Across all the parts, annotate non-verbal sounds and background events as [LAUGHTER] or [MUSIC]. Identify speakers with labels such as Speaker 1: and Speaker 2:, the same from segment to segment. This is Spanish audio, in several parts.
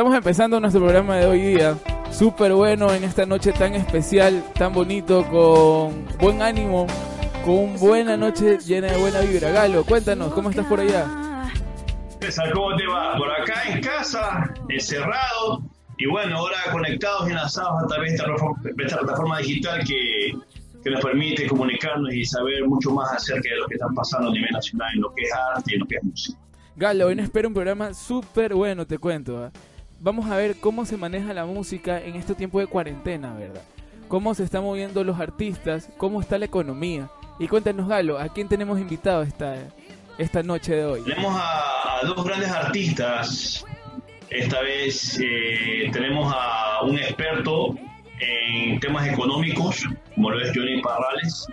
Speaker 1: Estamos empezando nuestro programa de hoy día. Súper bueno en esta noche tan especial, tan bonito, con buen ánimo, con una buena noche llena de buena vibra. Galo, cuéntanos, ¿cómo estás por allá?
Speaker 2: César, ¿cómo te va? Por acá en casa, encerrado, y bueno, ahora conectados y enlazados a través de esta plataforma digital que, que nos permite comunicarnos y saber mucho más acerca de lo que está pasando a nivel nacional en lo que es arte y en lo que es música.
Speaker 1: Galo, hoy nos espera un programa súper bueno, te cuento. ¿ah? Vamos a ver cómo se maneja la música en este tiempo de cuarentena, ¿verdad? Cómo se están moviendo los artistas, cómo está la economía. Y cuéntanos, Galo, ¿a quién tenemos invitado esta, esta noche de hoy?
Speaker 2: Tenemos a, dos grandes artistas. Esta vez eh, tenemos a un experto en temas económicos, como lo es Johnny Parrales,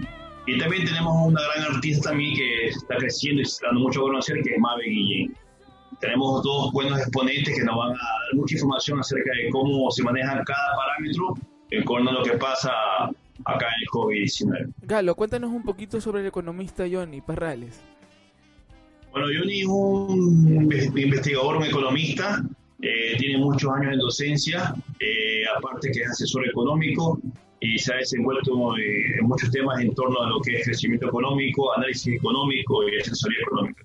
Speaker 2: y también tenemos una gran artista también que está creciendo y está dando mucho a conocer, que es Mabe Guillén. Tenemos dos buenos exponentes que nos van a dar mucha información acerca de cómo se maneja cada parámetro en cuanto a lo que pasa acá en el COVID-19.
Speaker 1: Galo, cuéntanos un poquito sobre el economista Johnny Parrales.
Speaker 2: Bueno, Johnny es un investigador, un economista, eh, tiene muchos años en docencia, eh, aparte que es asesor económico, y se ha desenvuelto eh, en muchos temas en torno a lo que es crecimiento económico, análisis económico y asesoría económica.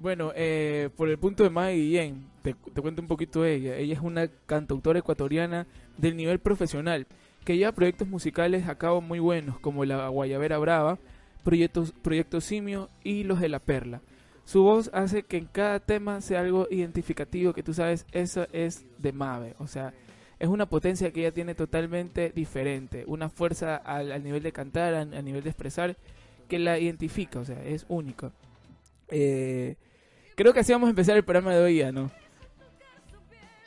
Speaker 1: Bueno, eh, por el punto de Maggie Guillén, te, te, cuento un poquito de ella. Ella es una cantautora ecuatoriana del nivel profesional que lleva proyectos musicales a cabo muy buenos como La Guayabera Brava, Proyectos, Proyecto Simio y Los de la Perla. Su voz hace que en cada tema sea algo identificativo que tú sabes, eso es de Mave. O sea, es una potencia que ella tiene totalmente diferente, una fuerza al, nivel de cantar, al, nivel de expresar, que la identifica, o sea, es única. Eh, creo que así vamos a empezar el programa de hoy ¿no?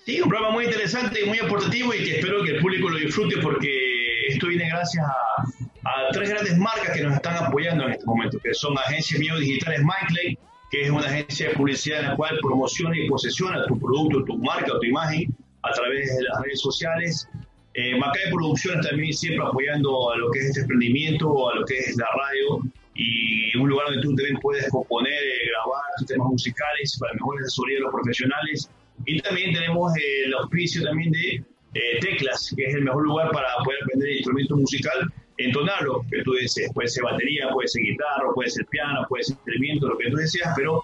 Speaker 2: Sí, un programa muy interesante y muy aportativo y que espero que el público lo disfrute porque esto viene gracias a, tres grandes marcas que nos están apoyando en este momento, que son Agencias Mío Digitales Micley, que es una agencia de publicidad en la cual promociona y posesiona tu producto, tu marca, tu imagen a través de las redes sociales. Eh, Macay Producciones también siempre apoyando a lo que es este emprendimiento, a lo que es la radio y un lugar donde tú también puedes componer, eh, grabar tus temas musicales para mejor asesoría de los profesionales. Y también tenemos el auspicio también de eh, Teclas, que es el mejor lugar para poder aprender el instrumento musical, entonarlo, que tú desees. Puede ser batería, puede ser guitarra, puede ser piano, puede ser instrumento, lo que tú deseas, pero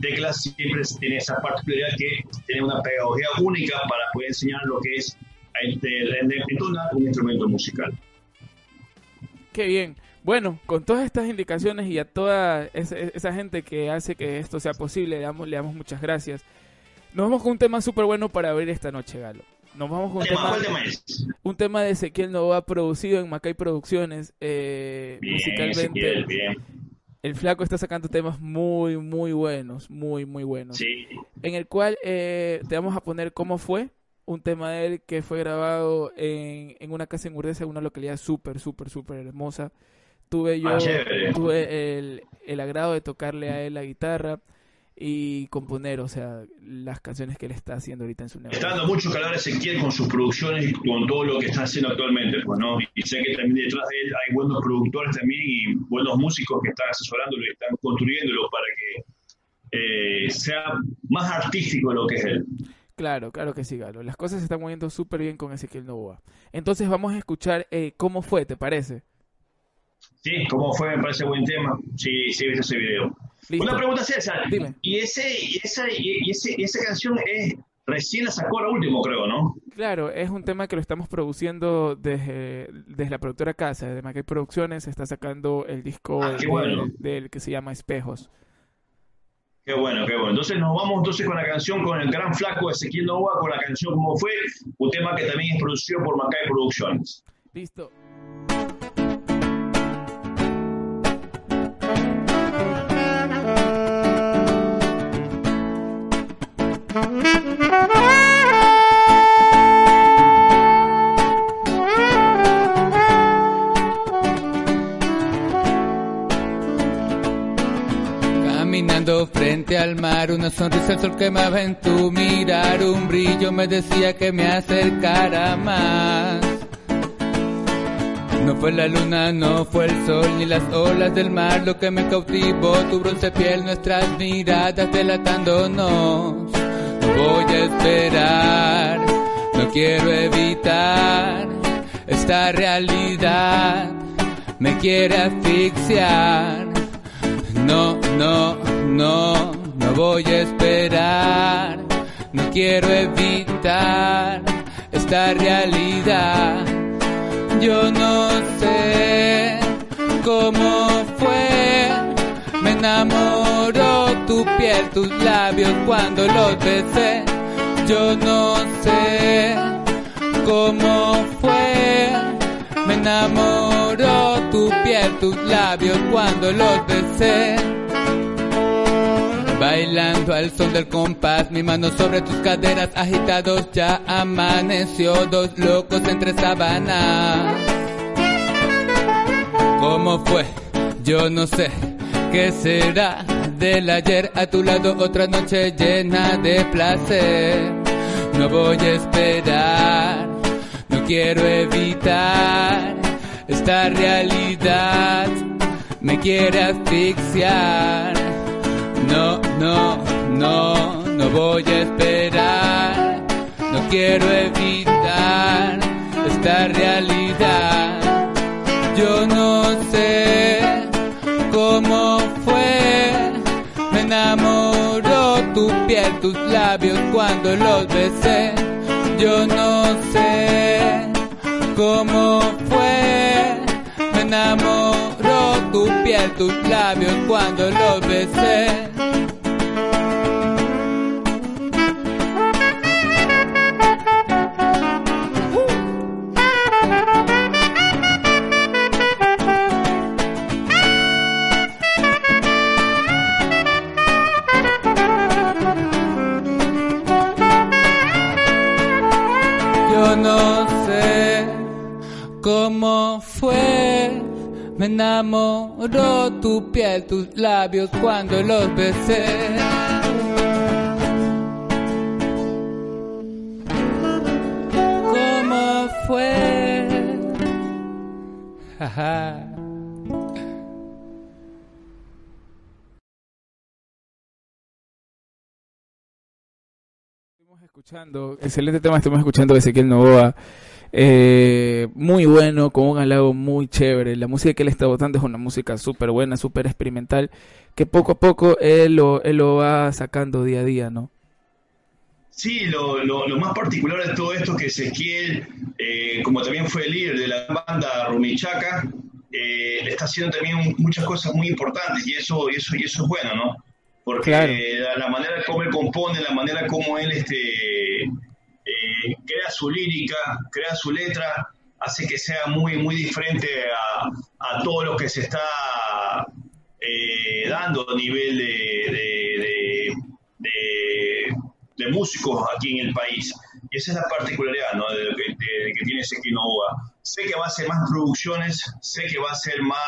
Speaker 2: Teclas siempre tiene esa particularidad que tiene una pedagogía única para poder enseñar lo que es entonar un instrumento musical.
Speaker 1: Qué bien. Bueno, con todas estas indicaciones y a toda esa, gente que hace que esto sea posible, le damos, le damos muchas gracias. Nos vamos con un tema súper bueno para abrir esta noche, Galo. Nos vamos con un tema, un tema de Ezequiel Nova producido en Macay Producciones, eh, musicalmente. bien el flaco está sacando temas muy, muy buenos, muy, muy buenos.
Speaker 2: Sí.
Speaker 1: En el cual eh, te vamos a poner cómo fue un tema de él que fue grabado en, en una casa en Urdesa, una localidad súper, súper, súper hermosa. Tuve yo, ah, tuve el, el agrado de tocarle a él la guitarra y componer, o sea, las canciones que él está haciendo ahorita en su negocio.
Speaker 2: Está dando mucho hablar Ezequiel con sus producciones y con todo lo que está haciendo actualmente, pues, ¿no? Y sé que también detrás de él hay buenos productores también y buenos músicos que están asesorándolo y están construyéndolo para que eh, sea más artístico lo que es él.
Speaker 1: Claro, claro que sí, Galo. Las cosas se están moviendo súper bien con Ezequiel Novoa. Entonces vamos a escuchar eh, cómo fue, ¿te parece?
Speaker 2: Sí, cómo fue, me parece buen tema. Sí, sí, he visto ese video. Una pregunta, César. Dime. Y, ese, y, esa, y, ese, esa canción es recién la sacó la último, creo, ¿no?
Speaker 1: Claro, es un tema que lo estamos produciendo desde, desde la productora casa, de Mackay Producciones. Está sacando el disco ah, del, que se llama Espejos.
Speaker 2: Qué bueno, qué bueno. Entonces nos vamos entonces con la canción con el gran flaco Ezequiel Nova, con la canción como fue, un tema que también es producido por Mackay Producciones.
Speaker 1: Listo.
Speaker 3: Mar, una sonrisa el sol quemaba en tu mirar, un brillo me decía que me acercara más. No fue la luna, no fue el sol, ni las olas del mar lo que me cautivó, tu bronce piel, nuestras miradas delatándonos voy a esperar, no quiero evitar esta realidad, me quiere asfixiar. No, no, no, no voy a esperar, no quiero evitar esta realidad. Yo no sé cómo fue, me enamoró tu piel, tus labios cuando los besé. Yo no sé cómo fue, me enamoró tu piel, tus labios cuando los besé. Bailando al son del compás, mi mano sobre tus caderas agitados, ya amaneció, dos locos entre sábanas. ¿Cómo fue? Yo no sé. ¿Qué será del ayer a tu lado? Otra noche llena de placer. No voy a esperar, no quiero evitar esta realidad. Me quiere asfixiar. No, no, no, no voy a esperar. No quiero evitar esta realidad. Yo no sé cómo fue. Me enamoró tu piel, tus labios cuando los besé. Yo no sé cómo fue. Me enamoró tu tus labios cuando los besé. Cuando los besé. ¿Cómo fue? [LAUGHS]
Speaker 1: Estamos escuchando, excelente tema, estamos escuchando de Ezequiel Novoa. Eh, muy bueno, con un halago muy chévere. La música que él está votando es una música súper buena, súper experimental, que poco a poco él lo, él lo va sacando día a día, ¿no?
Speaker 2: Sí, lo, lo, lo más particular de todo esto es que Ezequiel, eh, como también fue el líder de la banda Rumichaca, eh, está haciendo también muchas cosas muy importantes y eso, y eso, y eso es bueno, ¿no? Porque
Speaker 1: Claro.
Speaker 2: la, la manera como él compone, la manera como él este, crea su lírica, crea su letra, hace que sea muy, muy diferente a, a todo lo que se está eh, dando a nivel de, de- de- de- músicos aquí en el país. Y esa es la particularidad ¿no? de, que, tiene Seki Nova. Sé que va a hacer más producciones, sé que va a hacer más,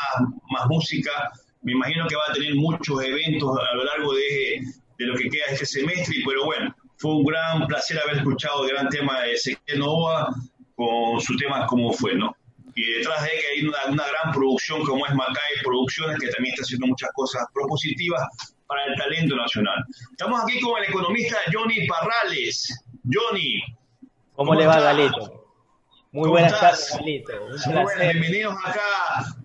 Speaker 2: más música, me imagino que va a tener muchos eventos a lo largo de, lo que queda este semestre, pero bueno, fue un gran placer haber escuchado el gran tema de Ezequiel Nova con su tema como fue, ¿no? Y detrás de que hay una, una gran producción como es Macay Producciones, que también está haciendo muchas cosas propositivas para el talento nacional. Estamos aquí con el economista Johnny Parrales. Johnny,
Speaker 4: ¿Cómo, le va,
Speaker 2: estás?
Speaker 4: Galito? Muy
Speaker 2: ¿Cómo
Speaker 4: buenas
Speaker 2: estás?
Speaker 4: tardes, Galito.
Speaker 2: Muy buenas, bienvenidos acá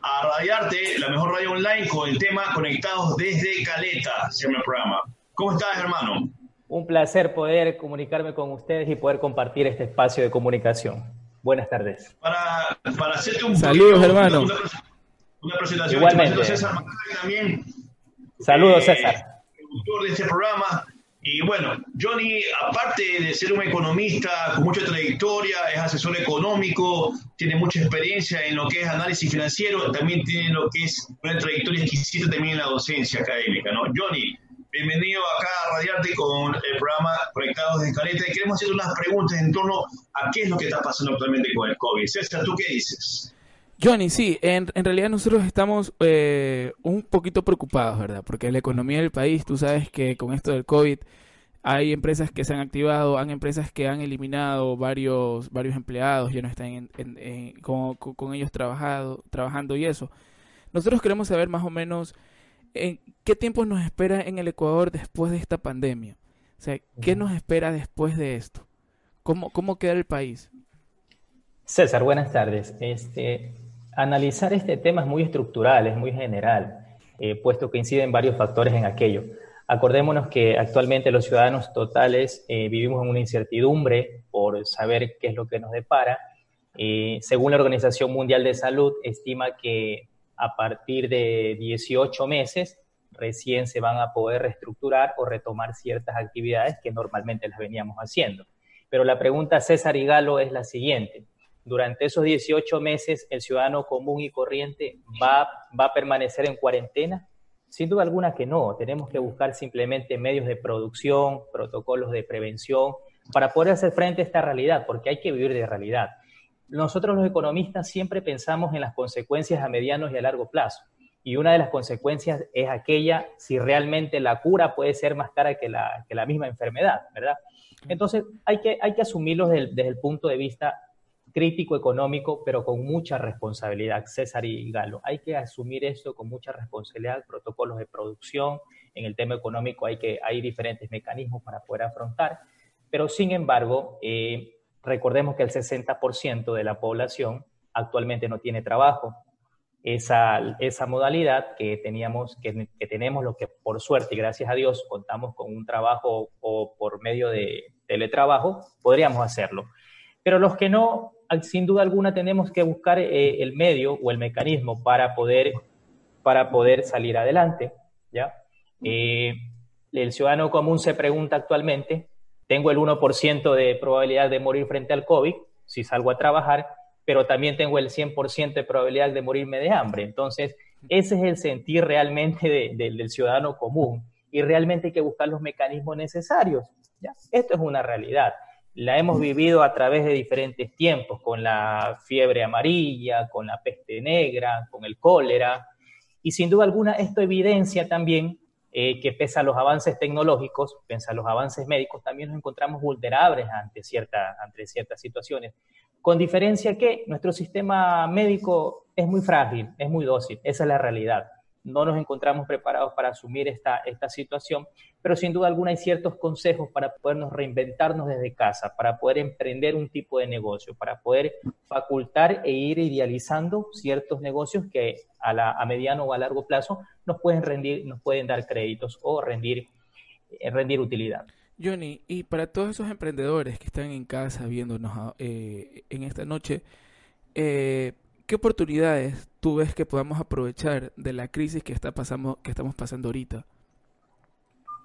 Speaker 2: a Radiarte, la mejor radio online, con el tema Conectados desde Caleta, se llama el programa. ¿Cómo estás, hermano?
Speaker 4: Un placer poder comunicarme con ustedes y poder compartir este espacio de comunicación. Buenas tardes.
Speaker 2: Para, para hacerte un
Speaker 1: Saludos,
Speaker 2: poquito-
Speaker 1: hermano.
Speaker 2: Una, una presentación.
Speaker 4: Igualmente.
Speaker 2: César también.
Speaker 4: Saludos,
Speaker 2: eh,
Speaker 4: César.
Speaker 2: productor de este programa. Y bueno, Johnny, aparte de ser un economista con mucha trayectoria, es asesor económico, tiene mucha experiencia en lo que es análisis financiero, también tiene lo que es una trayectoria exquisita también en la docencia académica, ¿no? Johnny, bienvenido acá a Radiarte con el programa Conectados de Caleta y queremos hacer unas preguntas en torno a qué es lo que está pasando actualmente con el COVID. César, ¿tú qué dices?
Speaker 1: Johnny, sí, en, en realidad nosotros estamos eh, un poquito preocupados, ¿verdad? Porque la economía del país, tú sabes que con esto del COVID hay empresas que se han activado, hay empresas que han eliminado varios varios empleados, ya no están en- en- con, con- ellos trabajado, trabajando y eso. Nosotros queremos saber más o menos en qué tiempo nos espera en el Ecuador después de esta pandemia. O sea, ¿qué nos espera después de esto? ¿Cómo, cómo queda el país?
Speaker 4: César, buenas tardes. Este, analizar este tema es muy estructural, es muy general, eh, puesto que inciden varios factores en aquello. Acordémonos que actualmente los ciudadanos totales eh, vivimos en una incertidumbre por saber qué es lo que nos depara. Eh, según la Organización Mundial de Salud, estima que a partir de 18 meses recién se van a poder reestructurar o retomar ciertas actividades que normalmente las veníamos haciendo. Pero la pregunta, César y Galo, es la siguiente. Durante esos 18 meses, ¿el ciudadano común y corriente va, va a permanecer en cuarentena? Sin duda alguna que no. Tenemos que buscar simplemente medios de producción, protocolos de prevención, para poder hacer frente a esta realidad, porque hay que vivir de realidad. Nosotros los economistas siempre pensamos en las consecuencias a mediano y a largo plazo. Y una de las consecuencias es aquella si realmente la cura puede ser más cara que la, que la misma enfermedad, ¿verdad? Entonces hay que, hay que asumirlo desde, desde el punto de vista crítico económico, pero con mucha responsabilidad, César y Galo. Hay que asumir esto con mucha responsabilidad, protocolos de producción, en el tema económico hay, que, hay diferentes mecanismos para poder afrontar, pero sin embargo, eh, recordemos que el 60% de la población actualmente no tiene trabajo. Esa, esa modalidad que teníamos, que, que tenemos, lo que por suerte y gracias a Dios contamos con un trabajo o por medio de teletrabajo, podríamos hacerlo. Pero los que no, sin duda alguna tenemos que buscar eh, el medio o el mecanismo para poder, para poder salir adelante. ¿ya? Eh, el ciudadano común se pregunta actualmente, tengo el 1% de probabilidad de morir frente al COVID si salgo a trabajar, pero también tengo el 100% de probabilidad de morirme de hambre. Entonces, ese es el sentir realmente del ciudadano común y realmente hay que buscar los mecanismos necesarios. Esto es una realidad la hemos vivido a través de diferentes tiempos, con la fiebre amarilla, con la peste negra, con el cólera, y sin duda alguna esto evidencia también eh, que pese a los avances tecnológicos, pese a los avances médicos, también nos encontramos vulnerables ante, cierta, ante ciertas situaciones, con diferencia que nuestro sistema médico es muy frágil, es muy dócil, esa es la realidad no nos encontramos preparados para asumir esta, esta situación, pero sin duda alguna hay ciertos consejos para podernos reinventarnos desde casa, para poder emprender un tipo de negocio, para poder facultar e ir idealizando ciertos negocios que a, la, a mediano o a largo plazo nos pueden rendir, nos pueden dar créditos o rendir, eh, rendir utilidad.
Speaker 1: Johnny, y para todos esos emprendedores que están en casa viéndonos eh, en esta noche, eh, ¿qué oportunidades tú ves que podamos aprovechar de la crisis que, está pasando, que estamos pasando ahorita?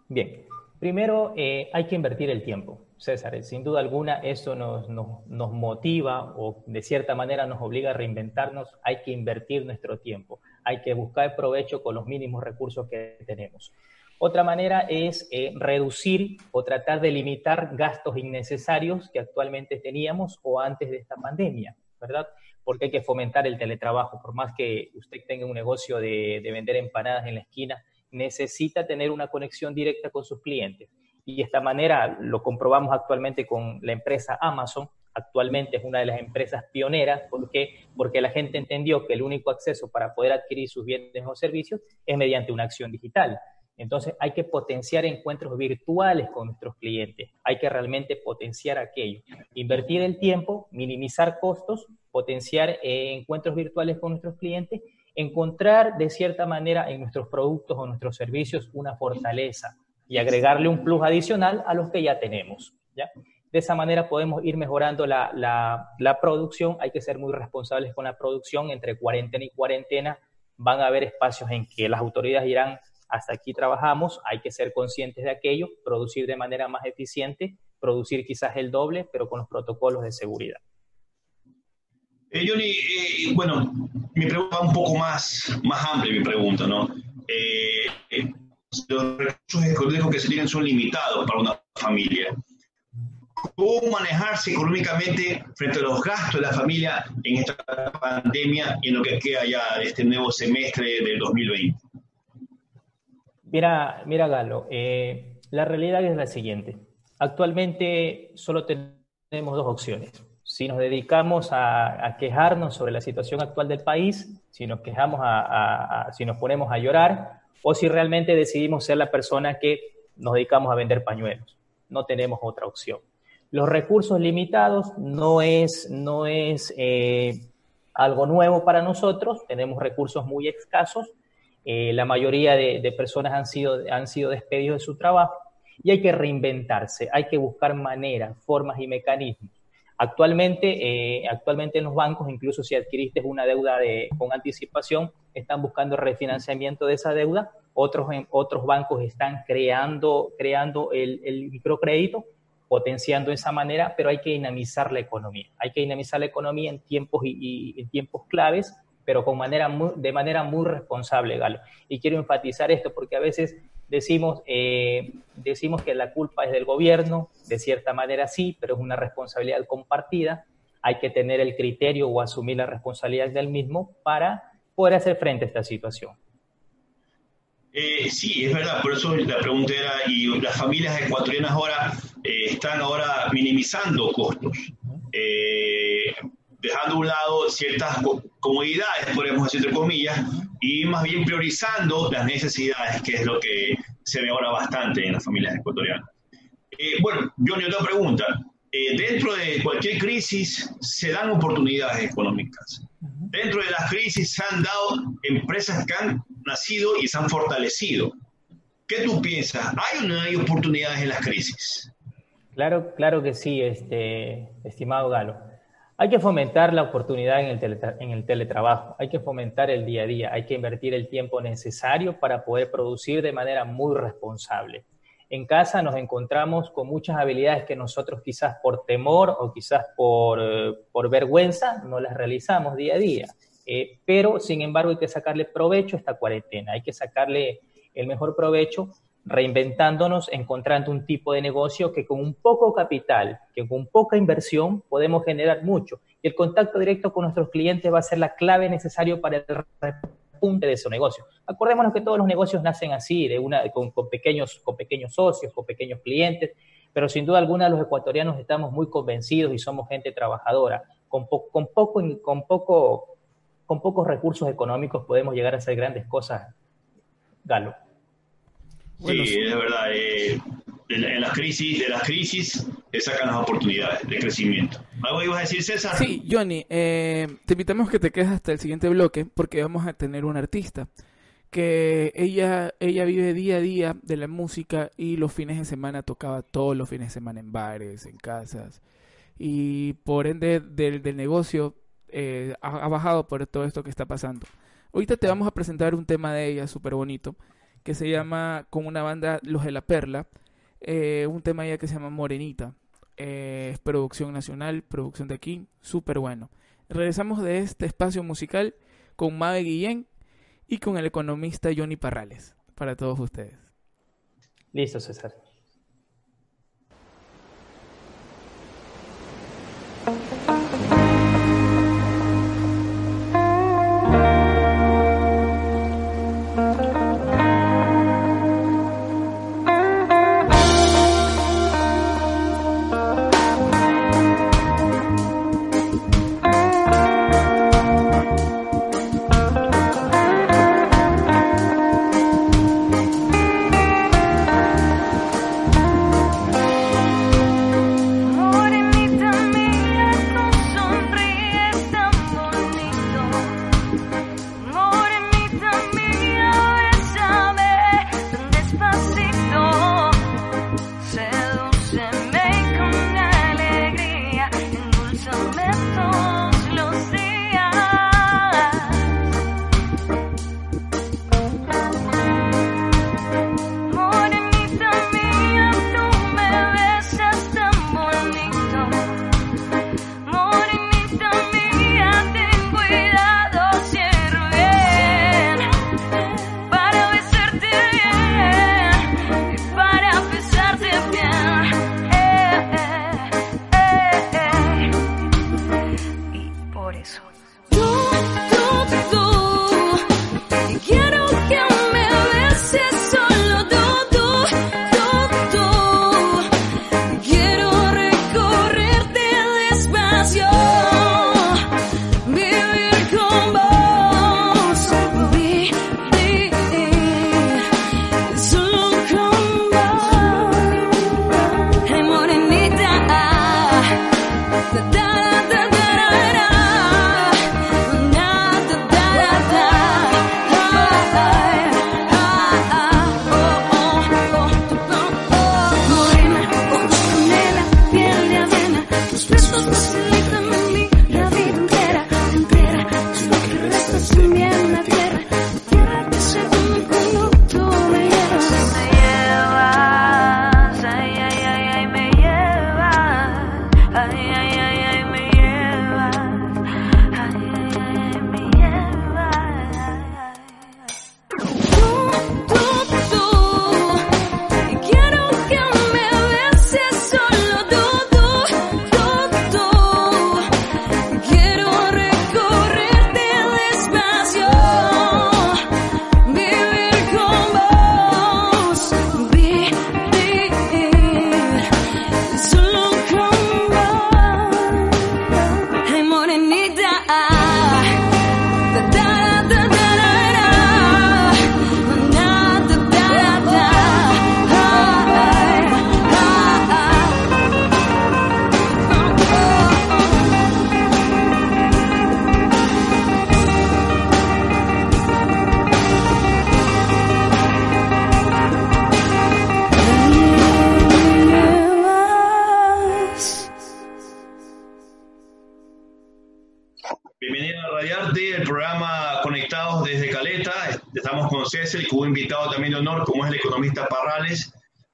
Speaker 4: Bien, primero eh, hay que invertir el tiempo. César, sin duda alguna eso nos, nos, nos, motiva o de cierta manera nos obliga a reinventarnos. Hay que invertir nuestro tiempo, hay que buscar provecho con los mínimos recursos que tenemos. Otra manera es eh, reducir o tratar de limitar gastos innecesarios que actualmente teníamos o antes de esta pandemia, ¿verdad? Porque hay que fomentar el teletrabajo. Por más que usted tenga un negocio de, vender empanadas en la esquina, necesita tener una conexión directa con sus clientes. Y de esta manera lo comprobamos actualmente con la empresa Amazon. Actualmente es una de las empresas pioneras. ¿Por qué? Porque la gente entendió que el único acceso para poder adquirir sus bienes o servicios es mediante una acción digital. Entonces hay que potenciar encuentros virtuales con nuestros clientes, hay que realmente potenciar aquello, invertir el tiempo, minimizar costos, potenciar eh, encuentros virtuales con nuestros clientes, encontrar de cierta manera en nuestros productos o nuestros servicios una fortaleza y agregarle un plus adicional a los que ya tenemos. ¿ya? De esa manera podemos ir mejorando la, la, la producción, hay que ser muy responsables con la producción, entre cuarentena y cuarentena van a haber espacios en que las autoridades irán hasta aquí trabajamos, hay que ser conscientes de aquello, producir de manera más eficiente, producir quizás el doble, pero con los protocolos de seguridad.
Speaker 2: Eh, Johnny, eh, bueno, mi pregunta un poco más, más amplia, mi pregunta, ¿no? Eh, los recursos económicos que se tienen son limitados para una familia. ¿Cómo manejarse económicamente frente a los gastos de la familia en esta pandemia y en lo que queda ya de este nuevo semestre del 2020?
Speaker 4: Mira, mira Galo, eh, la realidad es la siguiente. Actualmente solo tenemos dos opciones. Si nos dedicamos a, quejarnos sobre la situación actual del país, si nos quejamos, si nos ponemos a llorar, o si realmente decidimos ser la persona que nos dedicamos a vender pañuelos. no tenemos otra opción. Los recursos limitados no es, no es eh, algo nuevo para nosotros, tenemos recursos muy escasos, eh, la mayoría de, personas han sido, han sido despedidos de su trabajo y hay que reinventarse, hay que buscar maneras, formas y mecanismos. Actualmente, eh, actualmente en los bancos, incluso si adquiriste una deuda de, con anticipación, están buscando refinanciamiento de esa deuda. Otros, otros bancos están creando, creando el, microcrédito, potenciando esa manera, pero hay que dinamizar la economía. Hay que dinamizar la economía en tiempos, y, en tiempos claves, pero con manera de manera muy responsable, Galo. Y quiero enfatizar esto porque a veces decimos, eh, decimos que la culpa es del gobierno, de cierta manera sí, pero es una responsabilidad compartida. Hay que tener el criterio o asumir la responsabilidad del mismo para poder hacer frente a esta situación.
Speaker 2: Eh, sí, es verdad, por eso la pregunta era, y las familias ecuatorianas ahora eh, están ahora minimizando costos, dejando a un lado ciertas comodidades, podemos decir entre comillas, y más bien priorizando las necesidades, que es lo que se ve ahora bastante en las familias ecuatorianas. Eh, bueno, Johnny, otra pregunta. Eh, dentro de cualquier crisis se dan oportunidades económicas. Dentro de las crisis se han dado empresas que han nacido y se han fortalecido. ¿Qué tú piensas? ¿Hay o no hay oportunidades en las crisis?
Speaker 4: Claro, claro que sí, este, estimado Galo. Hay que fomentar la oportunidad en el, en el, teletrabajo, hay que fomentar el día a día, hay que invertir el tiempo necesario para poder producir de manera muy responsable. En casa nos encontramos con muchas habilidades que nosotros quizás por temor o quizás por, por vergüenza no las realizamos día a día. Eh, pero, sin embargo, hay que sacarle provecho a esta cuarentena, hay que sacarle el mejor provecho reinventándonos, encontrando un tipo de negocio que con un poco capital, que con poca inversión podemos generar mucho. Y el contacto directo con nuestros clientes va a ser la clave necesaria para el repunte de su negocio. Acordémonos que todos los negocios nacen así, de una, con, pequeños, con pequeños socios, con pequeños clientes, pero sin duda alguna los ecuatorianos estamos muy convencidos y somos gente trabajadora. Con, con, poco, con, poco, con pocos recursos económicos podemos llegar a hacer grandes cosas, Galo
Speaker 2: sí, es verdad. Eh, en, las crisis, de las crisis te sacan las oportunidades de crecimiento. ¿Algo ibas a decir, César?
Speaker 1: Sí, Johnny, eh, te invitamos que te quedes hasta el siguiente bloque porque vamos a tener una artista que ella, ella vive día a día de la música y los fines de semana tocaba todos los fines de semana en bares, en casas y por ende del, del negocio eh, ha, ha, bajado por todo esto que está pasando. Ahorita te vamos a presentar un tema de ella súper bonito que se llama, con una banda, Los de la Perla, eh, un tema ya que se llama Morenita. Eh, es producción nacional, producción de aquí, súper bueno. Regresamos de este espacio musical con Mabe Guillén y con el economista Johnny Parrales, para todos ustedes.
Speaker 4: Listo, César.
Speaker 2: Thank.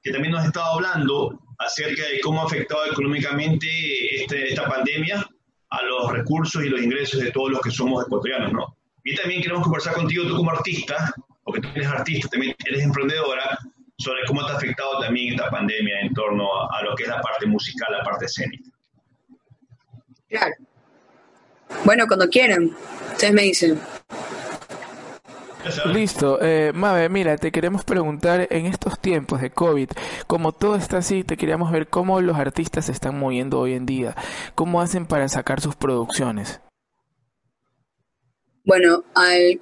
Speaker 2: Que también nos ha estado hablando acerca de cómo ha afectado económicamente este, esta pandemia a los recursos y los ingresos de todos los que somos ecuatorianos, ¿no? Y también queremos conversar contigo, tú como artista, porque tú eres artista, también eres emprendedora, sobre cómo te ha afectado también esta pandemia en torno a, a lo que es la parte musical, la parte escénica.
Speaker 5: Claro. Bueno, cuando quieran, ustedes me dicen.
Speaker 1: Listo. Eh, Mabe, mira, te queremos preguntar en estos tiempos de COVID, como todo está así, te queríamos ver cómo los artistas se están moviendo hoy en día, cómo hacen para sacar sus producciones.
Speaker 5: Bueno, al,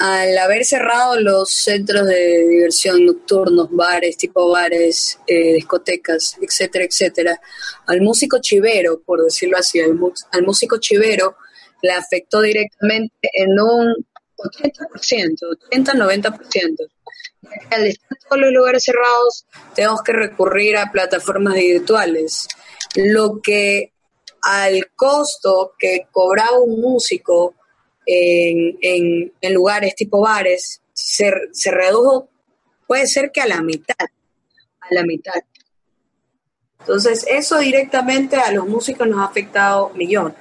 Speaker 5: al haber cerrado los centros de diversión nocturnos, bares, tipo bares, eh, discotecas, etcétera, etcétera, al músico chivero, por decirlo así, al, al músico chivero le afectó directamente en un 80%, 80-90%. Al estar todos los lugares cerrados, tenemos que recurrir a plataformas virtuales, lo que al costo que cobraba un músico en, en, lugares tipo bares se, se, redujo, puede ser que a la mitad, a la mitad. Entonces, eso directamente a los músicos nos ha afectado millón.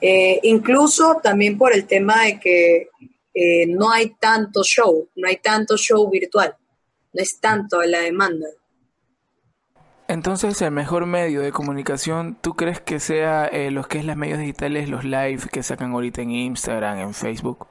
Speaker 5: Eh, incluso también por el tema de que eh, no hay tanto show, no hay tanto show virtual, no es tanto la demanda.
Speaker 1: Entonces, el mejor medio de comunicación, ¿tú crees que sea eh, los que es las medios digitales, los live que sacan ahorita en Instagram, en Facebook?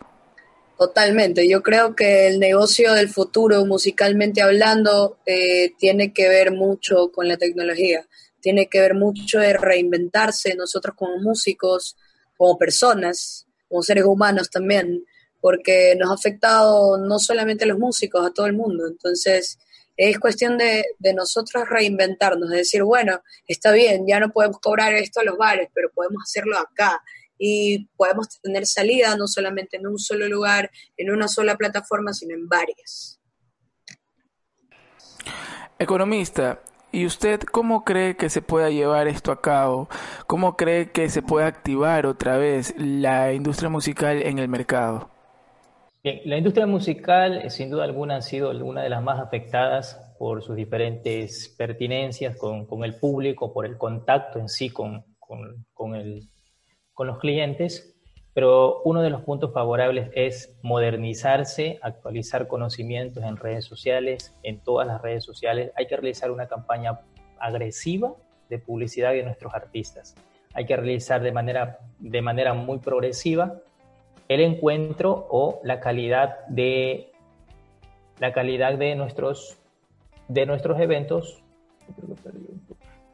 Speaker 5: Totalmente. Yo creo que el negocio del futuro, musicalmente hablando, eh, tiene que ver mucho con la tecnología. Tiene que ver mucho de reinventarse nosotros como músicos, como personas, como seres humanos también porque nos ha afectado no solamente a los músicos, a todo el mundo. Entonces, es cuestión de, nosotros reinventarnos, de decir, bueno, está bien, ya no podemos cobrar esto a los bares, pero podemos hacerlo acá. Y podemos tener salida no solamente en un solo lugar, en una sola plataforma, sino en varias.
Speaker 1: Economista, ¿Y usted cómo cree que se pueda llevar esto a cabo? ¿Cómo cree que se puede activar otra vez la industria musical en el mercado?
Speaker 4: La industria musical, eh, sin duda alguna, ha sido una de las más afectadas por sus diferentes pertinencias con, el público, por el contacto en sí con, los clientes, pero uno de los puntos favorables es modernizarse, actualizar conocimientos en redes sociales, en todas las redes sociales. Hay que realizar una campaña agresiva de publicidad de nuestros artistas. Hay que realizar de manera muy progresiva el encuentro o la calidad de la calidad de nuestros de nuestros eventos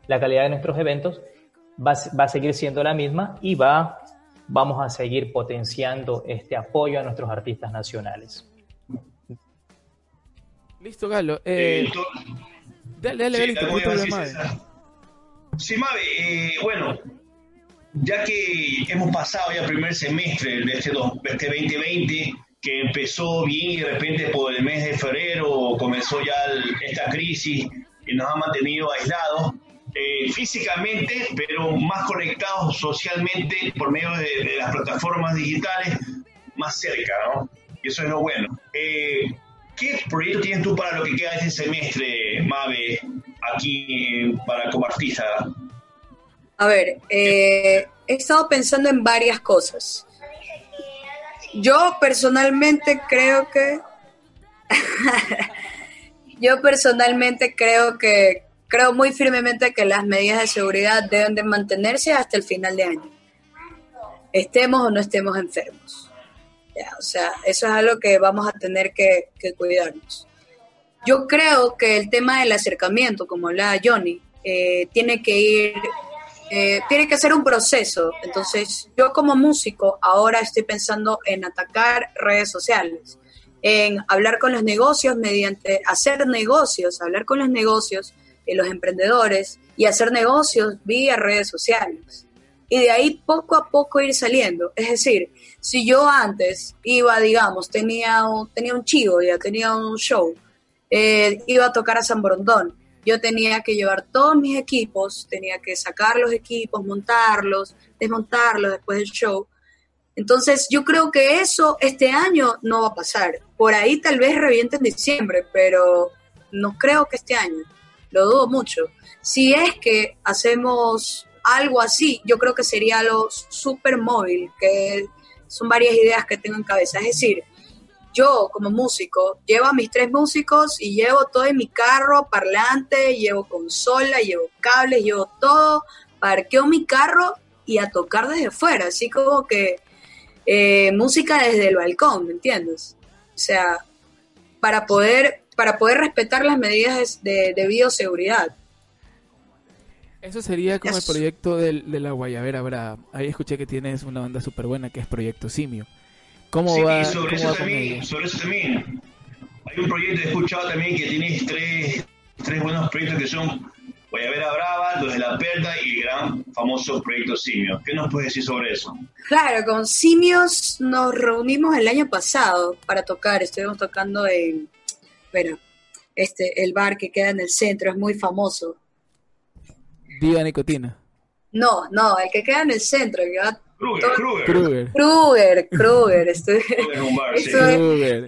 Speaker 4: la calidad de nuestros eventos va, va, a seguir siendo la misma y va vamos a seguir potenciando este apoyo a nuestros artistas nacionales.
Speaker 1: Listo Galo. Eh, eh dale dale,
Speaker 2: dale sí, Mabe, eh, bueno ya que hemos pasado ya el primer semestre de este, 2020, este que empezó bien y de repente por el mes de febrero comenzó ya esta crisis y nos ha mantenido aislados eh, físicamente, pero más conectados socialmente por medio de, las plataformas digitales más cerca, ¿no? Y eso es lo bueno. Eh, ¿Qué proyecto tienes tú para lo que queda de este semestre, Mabe, aquí para como artista?
Speaker 5: A ver, eh, he estado pensando en varias cosas. Yo personalmente creo que... [LAUGHS] yo personalmente creo que... Creo muy firmemente que las medidas de seguridad deben de mantenerse hasta el final de año. Estemos o no estemos enfermos. o sea, eso es algo que vamos a tener que, cuidarnos. Yo creo que el tema del acercamiento, como hablaba Johnny, eh, tiene que ir eh, tiene que ser un proceso. Entonces, yo como músico ahora estoy pensando en atacar redes sociales, en hablar con los negocios mediante hacer negocios, hablar con los negocios, y los emprendedores y hacer negocios vía redes sociales. Y de ahí poco a poco ir saliendo. Es decir, si yo antes iba, digamos, tenía, tenía un chivo, ya tenía un show, eh, iba a tocar a San Borondón, yo tenía que llevar todos mis equipos, tenía que sacar los equipos, montarlos, desmontarlos después del show. Entonces yo creo que eso este año no va a pasar. Por ahí tal vez reviente en diciembre, pero no creo que este año. Lo dudo mucho. Si es que hacemos algo así, yo creo que sería lo super móvil, que son varias ideas que tengo en cabeza. Es decir, yo como músico llevo a mis tres músicos y llevo todo en mi carro, parlante, llevo consola, llevo cables, llevo todo, parqueo mi carro y a tocar desde fuera, así como que eh, música desde el balcón, ¿me entiendes? O sea, para poder, para poder respetar las medidas de, bioseguridad.
Speaker 1: Eso sería como el proyecto de la Guayabera Brava. Ahí escuché que tienes una banda súper buena que es Proyecto Simio. ¿Cómo va?
Speaker 2: Sobre, eso también, sobre eso también, hay un proyecto, he escuchado también que tienes tres, tres buenos proyectos que son Guayabera Brava, Los de la Perla y el gran famoso proyecto Simio. ¿Qué nos puedes decir sobre eso?
Speaker 5: Claro, con Simios nos reunimos el año pasado para tocar. Estuvimos tocando en, bueno, este, el bar que queda en el centro, es muy famoso.
Speaker 1: Viva Nicotina.
Speaker 5: No, no, el que queda en el centro, que va
Speaker 2: Kruger,
Speaker 5: Kruger. Kruger, Kruger.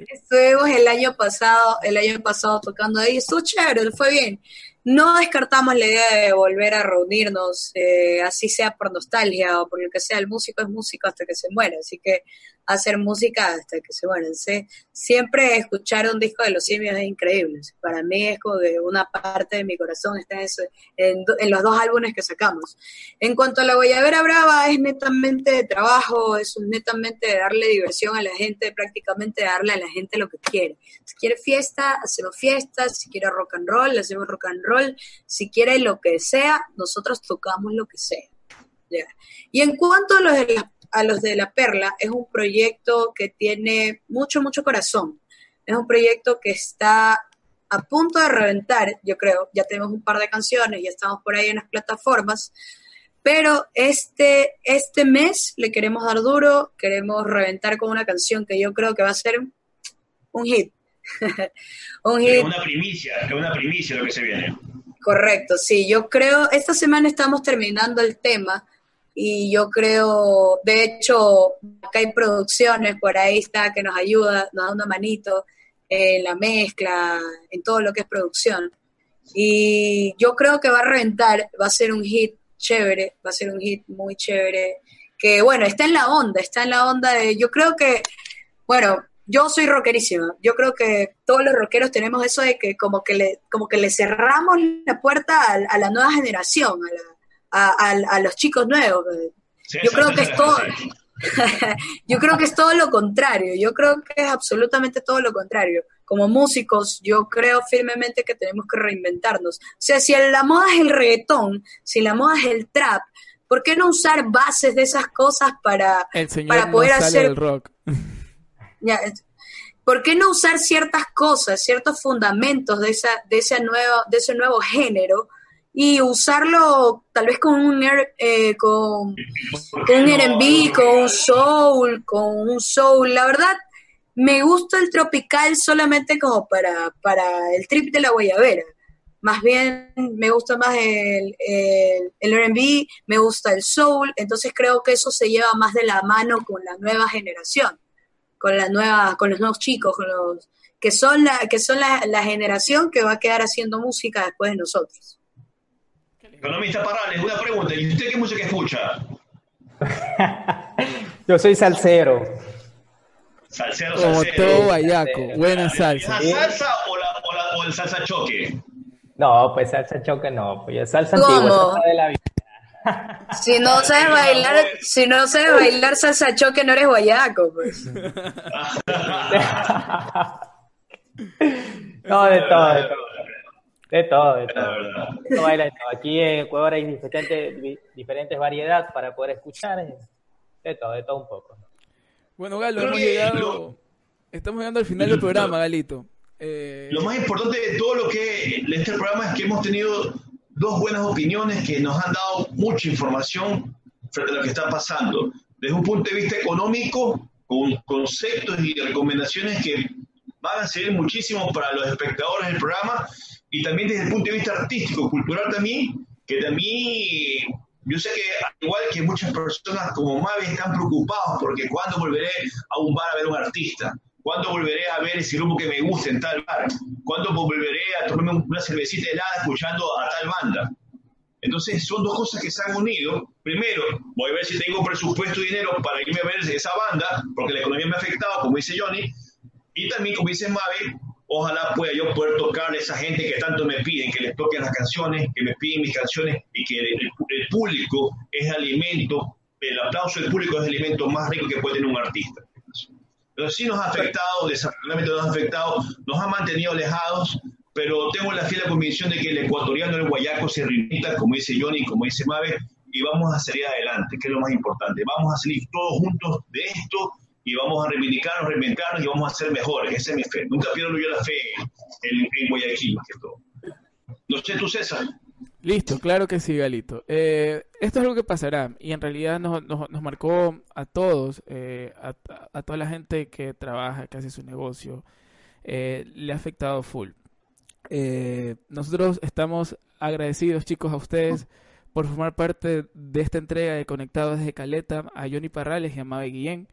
Speaker 5: Estuvimos el año pasado, el año pasado tocando ahí, estuvo chévere, fue bien. No descartamos la idea de volver a reunirnos, eh, así sea por nostalgia o por lo que sea. El músico es músico hasta que se muere, así que hacer música hasta que se mueren. Siempre escuchar un disco de los simios es increíble. Para mí es como de una parte de mi corazón está en, en, los dos álbumes que sacamos. En cuanto a la Guayabera Brava, es netamente de trabajo, es netamente de darle diversión a la gente, prácticamente darle a la gente lo que quiere. Si quiere fiesta, hacemos fiesta, si quiere rock and roll, hacemos rock and roll, si quiere lo que sea, nosotros tocamos lo que sea. Y en cuanto a los de las a los de La Perla es un proyecto que tiene mucho, mucho corazón. Es un proyecto que está a punto de reventar, yo creo. Ya tenemos un par de canciones, ya estamos por ahí en las plataformas. Pero este, este mes le queremos dar duro, queremos reventar con una canción que yo creo que va a ser un hit. [LAUGHS]
Speaker 2: un hit. Es una primicia, es una primicia lo que se viene.
Speaker 5: Correcto, sí, yo creo, esta semana estamos terminando el tema y yo creo, de hecho, acá hay producciones, por ahí está que nos ayuda, nos da una manito en la mezcla, en todo lo que es producción. Y yo creo que va a reventar, va a ser un hit chévere, va a ser un hit muy chévere, que bueno, está en la onda, está en la onda de, yo creo que, bueno, yo soy rockerísima, yo creo que todos los rockeros tenemos eso de que como que le, como que le cerramos la puerta a, a la nueva generación, a la, a, los chicos nuevos. yo creo que es todo, [LAUGHS] yo creo que es todo lo contrario, yo creo que es absolutamente todo lo contrario. Como músicos, yo creo firmemente que tenemos que reinventarnos. O sea, si la moda es el reggaetón, si la moda es el trap, ¿por qué no usar bases de esas cosas para, para poder hacer
Speaker 1: el rock? [LAUGHS]
Speaker 5: ¿Por qué no usar ciertas cosas, ciertos fundamentos de, esa, de, ese nuevo, de ese nuevo género y usarlo tal vez con un eh, con, un R&B, con un soul, con un soul. La verdad, me gusta el tropical solamente como para, para el trip de la guayabera. Más bien me gusta más el, el, el R&B, me gusta el soul, entonces creo que eso se lleva más de la mano con la nueva generación, con la nueva, con los nuevos chicos, con los que son la, que son la, la generación que va a quedar haciendo música después de nosotros.
Speaker 2: Economista Parales, una pregunta. ¿Y usted qué música escucha? [LAUGHS]
Speaker 4: Yo soy salsero.
Speaker 2: Salsero,
Speaker 1: Como
Speaker 2: salsero.
Speaker 1: todo vallaco, buena salsa.
Speaker 2: ¿La salsa o, la, o, la, o el salsa choque?
Speaker 4: No, pues salsa choque no, pues salsa antigua, salsa de la vida.
Speaker 5: Si no sabes bailar, si no sabes bailar salsa choque, no eres guayaco, pues. [LAUGHS] [LAUGHS]
Speaker 4: no, de todo, de todo. De todo, de todo. Aquí en Ecuador hay diferentes, diferentes variedades para poder escuchar. De todo, de todo un poco.
Speaker 1: Bueno, Galo, hemos llegado, estamos llegando al final del programa, Galito.
Speaker 2: Eh... Lo más importante de todo lo que este programa es que hemos tenido dos buenas opiniones que nos han dado mucha información frente a lo que está pasando. Desde un punto de vista económico, con conceptos y recomendaciones que van a servir muchísimo para los espectadores del programa y también desde el punto de vista artístico, cultural también, que también yo sé que igual que muchas personas como Mavi están preocupados porque cuando volveré a un bar a ver un artista, cuándo volveré a ver ese grupo que me gusta en tal bar, cuándo volveré a tomarme una cervecita helada escuchando a tal banda. Entonces son dos cosas que se han unido. Primero, voy a ver si tengo presupuesto y dinero para irme a ver esa banda, porque la economía me ha afectado, como dice Johnny. Y también, como dice Mavi, ojalá pueda yo poder tocar a esa gente que tanto me piden, que les toquen las canciones, que me piden mis canciones y que el, público es alimento, el aplauso del público es el alimento más rico que puede tener un artista. Entonces sí nos ha afectado, desafortunadamente nos ha afectado, nos ha mantenido alejados, pero tengo la fiel convicción de que el ecuatoriano, el guayaco, se reunita, como dice Johnny, como dice Mabe, y vamos a salir adelante, que es lo más importante. Vamos a salir todos juntos de esto y vamos a reivindicarnos, reinventarnos y vamos a ser mejores. Esa es mi fe. Nunca pierdo yo la fe en, en Guayaquil, más que todo. No sé tú, César.
Speaker 1: Listo, claro que sí, Galito. Eh, esto es algo que pasará y en realidad nos, nos, marcó a todos, eh, a, a, toda la gente que trabaja, que hace su negocio, eh, le ha afectado full. nosotros estamos agradecidos, chicos, a ustedes por formar parte de esta entrega de Conectados desde Caleta, a Johnny Parrales y a Mabe Guillén.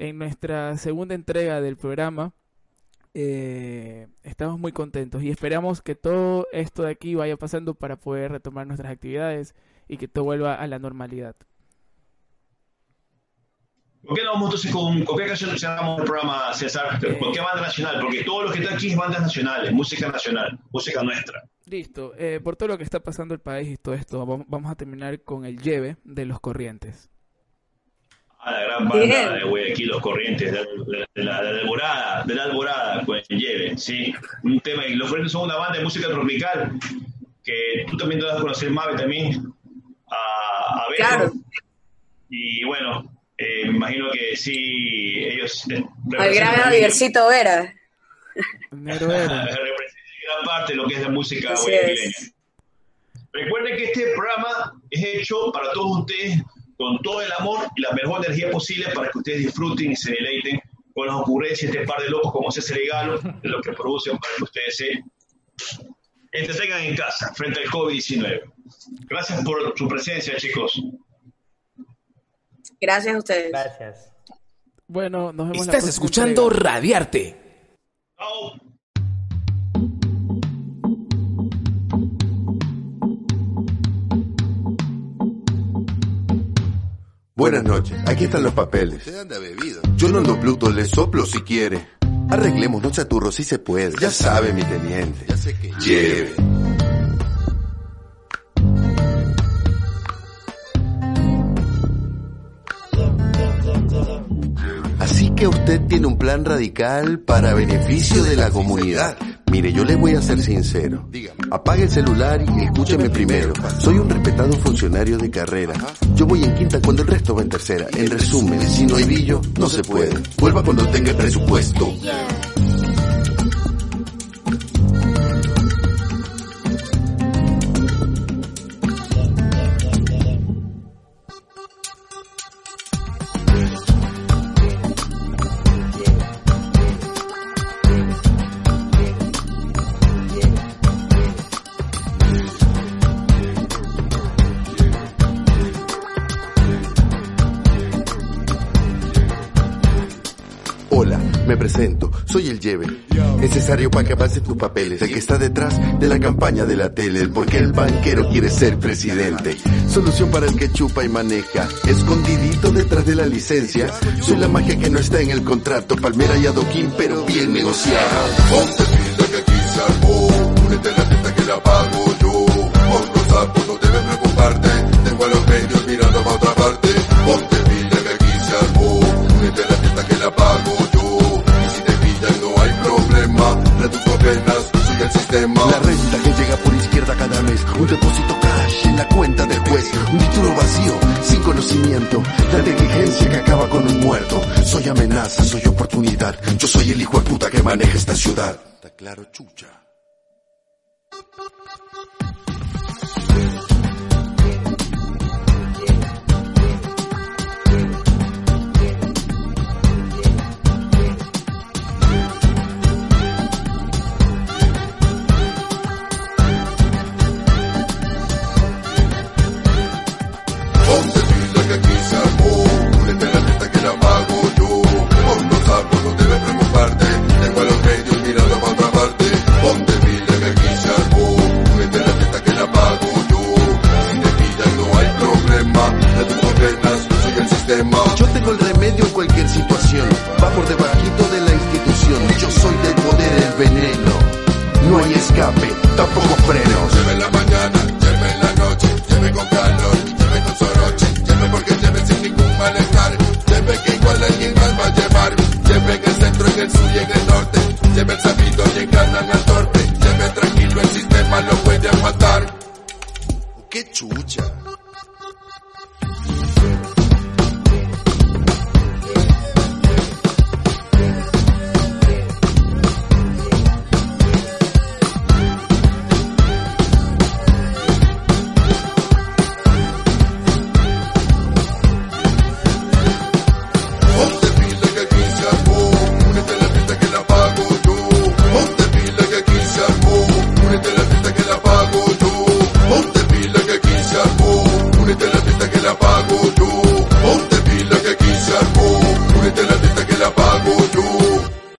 Speaker 1: En nuestra segunda entrega del programa eh, estamos muy contentos y esperamos que todo esto de aquí vaya pasando para poder retomar nuestras actividades y que todo vuelva a la normalidad.
Speaker 2: ¿Por qué no vamos entonces con, con qué canción cerramos el programa, César? ¿Por qué banda nacional? Porque todo lo que está aquí es bandas nacionales, música nacional, música nuestra.
Speaker 1: Listo. Eh, por todo lo que está pasando el país y todo esto, vamos a terminar con el lleve de los corrientes
Speaker 2: a la gran banda de Guayaquil, los corrientes, de, la, de, la, alborada, de la alborada, pues lleve, sí, un tema, y los corrientes son una banda de música tropical, que tú también te vas a conocer, Mabe, también, a, a ver. Claro. Y bueno, eh, me imagino que sí, ellos...
Speaker 5: Eh, Al gran Javiercito Vera.
Speaker 2: Vera. [LAUGHS] gran parte de lo que es la música guayaquileña. Recuerden que este programa es hecho para todos ustedes con todo el amor y la mejor energía posible para que ustedes disfruten y se deleiten con las ocurrencias de este par de locos como ese regalo de lo que producen para que ustedes se entretengan en casa frente al COVID-19. Gracias por su presencia, chicos.
Speaker 5: Gracias a ustedes.
Speaker 4: Gracias.
Speaker 1: Bueno, nos vemos
Speaker 6: Estás escuchando Radiarte. Buenas noches, aquí están los papeles. Yo no ando Pluto, le soplo si quiere. Arreglemos, no chaturro si se puede. Ya sabe mi teniente. Ya sé que lleve. Que usted tiene un plan radical para beneficio de la comunidad. Mire, yo le voy a ser sincero. Apague el celular y escúcheme primero. Soy un respetado funcionario de carrera. Yo voy en quinta cuando el resto va en tercera. En resumen, si no hay billo, no se puede. Vuelva cuando tenga el presupuesto. Necesario para que avancen tus papeles. El que está detrás de la campaña de la tele. Porque el banquero quiere ser presidente. Solución para el que chupa y maneja. Escondidito detrás de la licencia. Soy la magia que no está en el contrato. Palmera y adoquín, pero bien negociada. Sistema. La renta que llega por izquierda cada mes, un depósito cash en la cuenta del juez, un título vacío, sin conocimiento, la negligencia que acaba con un muerto. Soy amenaza, soy oportunidad, yo soy el hijo de puta que maneja esta ciudad. Está claro,
Speaker 7: chucha.